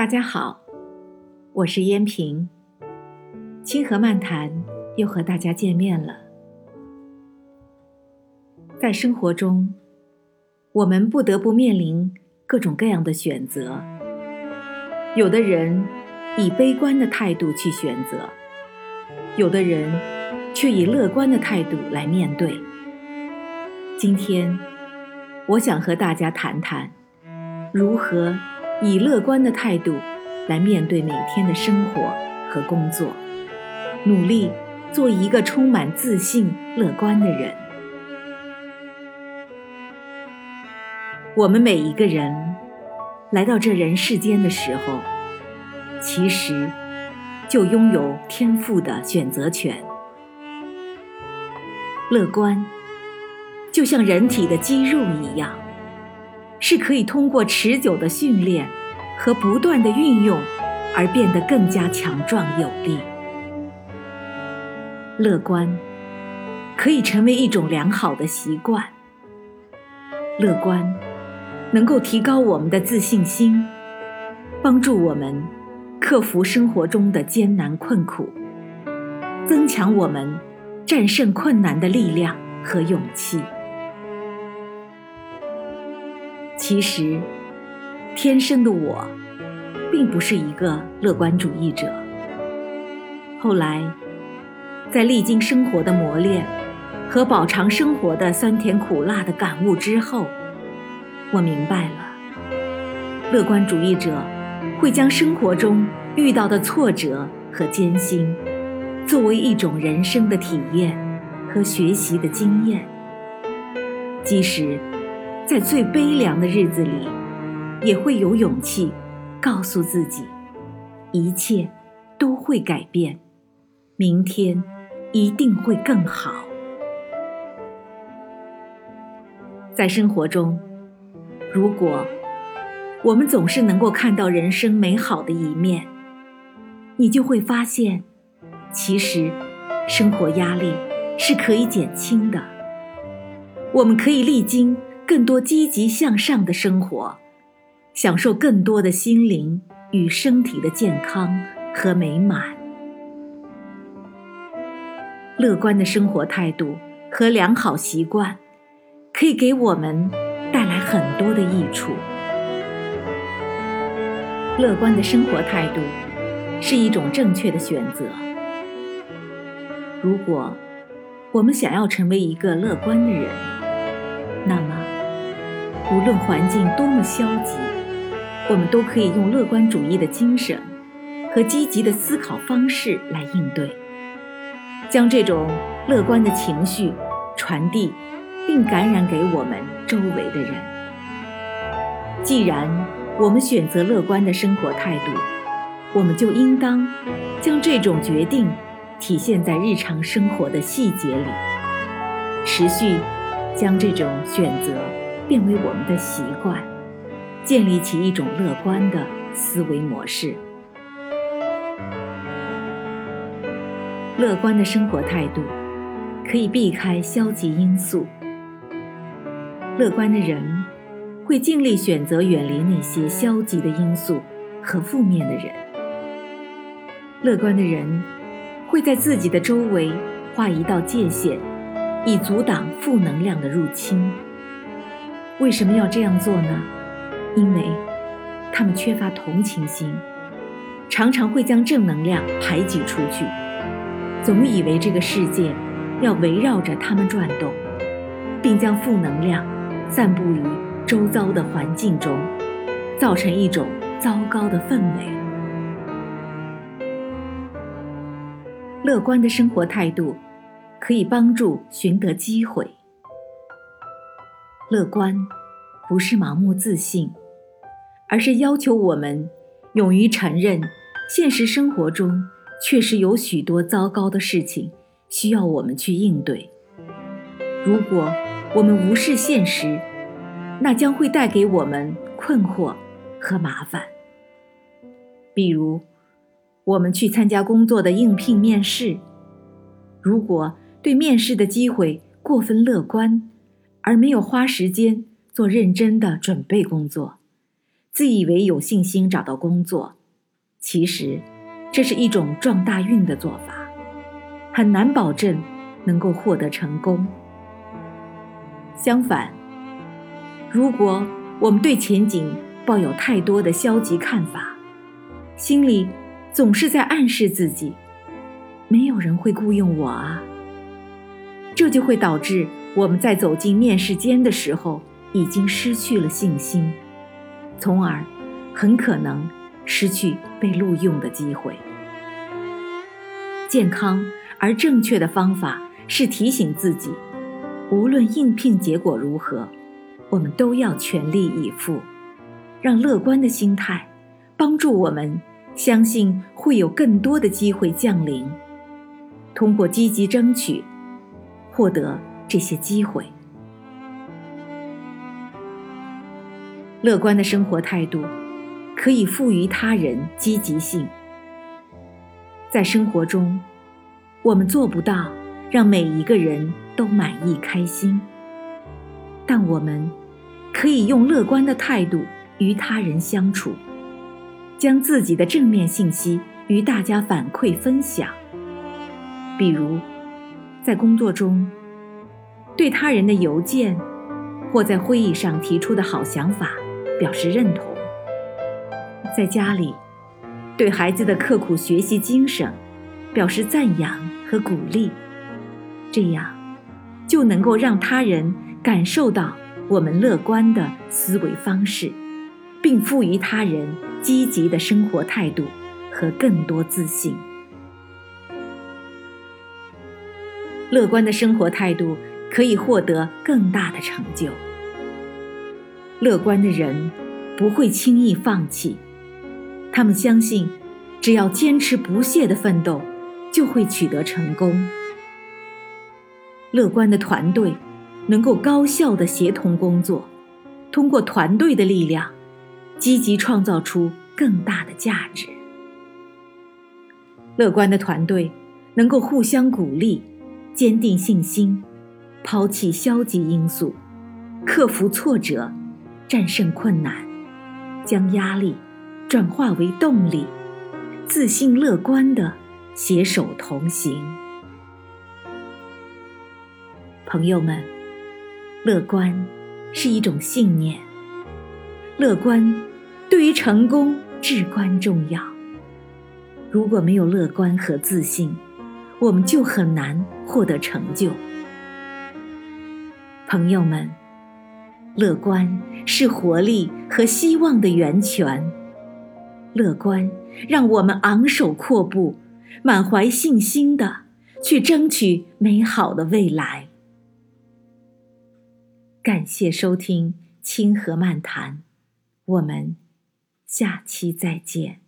大家好，我是燕平。清河漫谈又和大家见面了。在生活中，我们不得不面临各种各样的选择。有的人以悲观的态度去选择，有的人却以乐观的态度来面对。今天，我想和大家谈谈如何。以乐观的态度来面对每天的生活和工作，努力做一个充满自信、乐观的人。我们每一个人来到这人世间的时候，其实就拥有天赋的选择权。乐观就像人体的肌肉一样。是可以通过持久的训练和不断的运用而变得更加强壮有力。乐观可以成为一种良好的习惯。乐观能够提高我们的自信心，帮助我们克服生活中的艰难困苦，增强我们战胜困难的力量和勇气。其实，天生的我，并不是一个乐观主义者。后来，在历经生活的磨练和饱尝生活的酸甜苦辣的感悟之后，我明白了，乐观主义者会将生活中遇到的挫折和艰辛，作为一种人生的体验和学习的经验，即使。在最悲凉的日子里，也会有勇气告诉自己，一切都会改变，明天一定会更好。在生活中，如果我们总是能够看到人生美好的一面，你就会发现，其实生活压力是可以减轻的。我们可以历经。更多积极向上的生活，享受更多的心灵与身体的健康和美满。乐观的生活态度和良好习惯，可以给我们带来很多的益处。乐观的生活态度是一种正确的选择。如果我们想要成为一个乐观的人，那么。无论环境多么消极，我们都可以用乐观主义的精神和积极的思考方式来应对，将这种乐观的情绪传递并感染给我们周围的人。既然我们选择乐观的生活态度，我们就应当将这种决定体现在日常生活的细节里，持续将这种选择。变为我们的习惯，建立起一种乐观的思维模式。乐观的生活态度可以避开消极因素。乐观的人会尽力选择远离那些消极的因素和负面的人。乐观的人会在自己的周围画一道界限，以阻挡负能量的入侵。为什么要这样做呢？因为他们缺乏同情心，常常会将正能量排挤出去，总以为这个世界要围绕着他们转动，并将负能量散布于周遭的环境中，造成一种糟糕的氛围。乐观的生活态度可以帮助寻得机会。乐观，不是盲目自信，而是要求我们勇于承认，现实生活中确实有许多糟糕的事情需要我们去应对。如果我们无视现实，那将会带给我们困惑和麻烦。比如，我们去参加工作的应聘面试，如果对面试的机会过分乐观，而没有花时间做认真的准备工作，自以为有信心找到工作，其实这是一种撞大运的做法，很难保证能够获得成功。相反，如果我们对前景抱有太多的消极看法，心里总是在暗示自己，没有人会雇佣我啊，这就会导致我们在走进面试间的时候已经失去了信心，从而很可能失去被录用的机会。健康而正确的方法是提醒自己。无论应聘结果如何，我们都要全力以赴，让乐观的心态帮助我们相信会有更多的机会降临。通过积极争取，获得这些机会。乐观的生活态度可以赋予他人积极性。在生活中，我们做不到让每一个人。都满意开心，但我们可以用乐观的态度与他人相处，将自己的正面信息与大家反馈分享。比如，在工作中，对他人的邮件或在会议上提出的好想法表示认同；在家里，对孩子的刻苦学习精神表示赞扬和鼓励，这样。就能够让他人感受到我们乐观的思维方式，并赋予他人积极的生活态度和更多自信。乐观的生活态度可以获得更大的成就。乐观的人不会轻易放弃，他们相信，只要坚持不懈的奋斗，就会取得成功。乐观的团队能够高效的协同工作，通过团队的力量，积极创造出更大的价值。乐观的团队能够互相鼓励，坚定信心，抛弃消极因素，克服挫折，战胜困难，将压力转化为动力，自信乐观的携手同行。朋友们，乐观是一种信念。乐观对于成功至关重要。如果没有乐观和自信，我们就很难获得成就。朋友们，乐观是活力和希望的源泉。乐观让我们昂首阔步，满怀信心的去争取美好的未来。感谢收听《清河漫谈》，我们下期再见。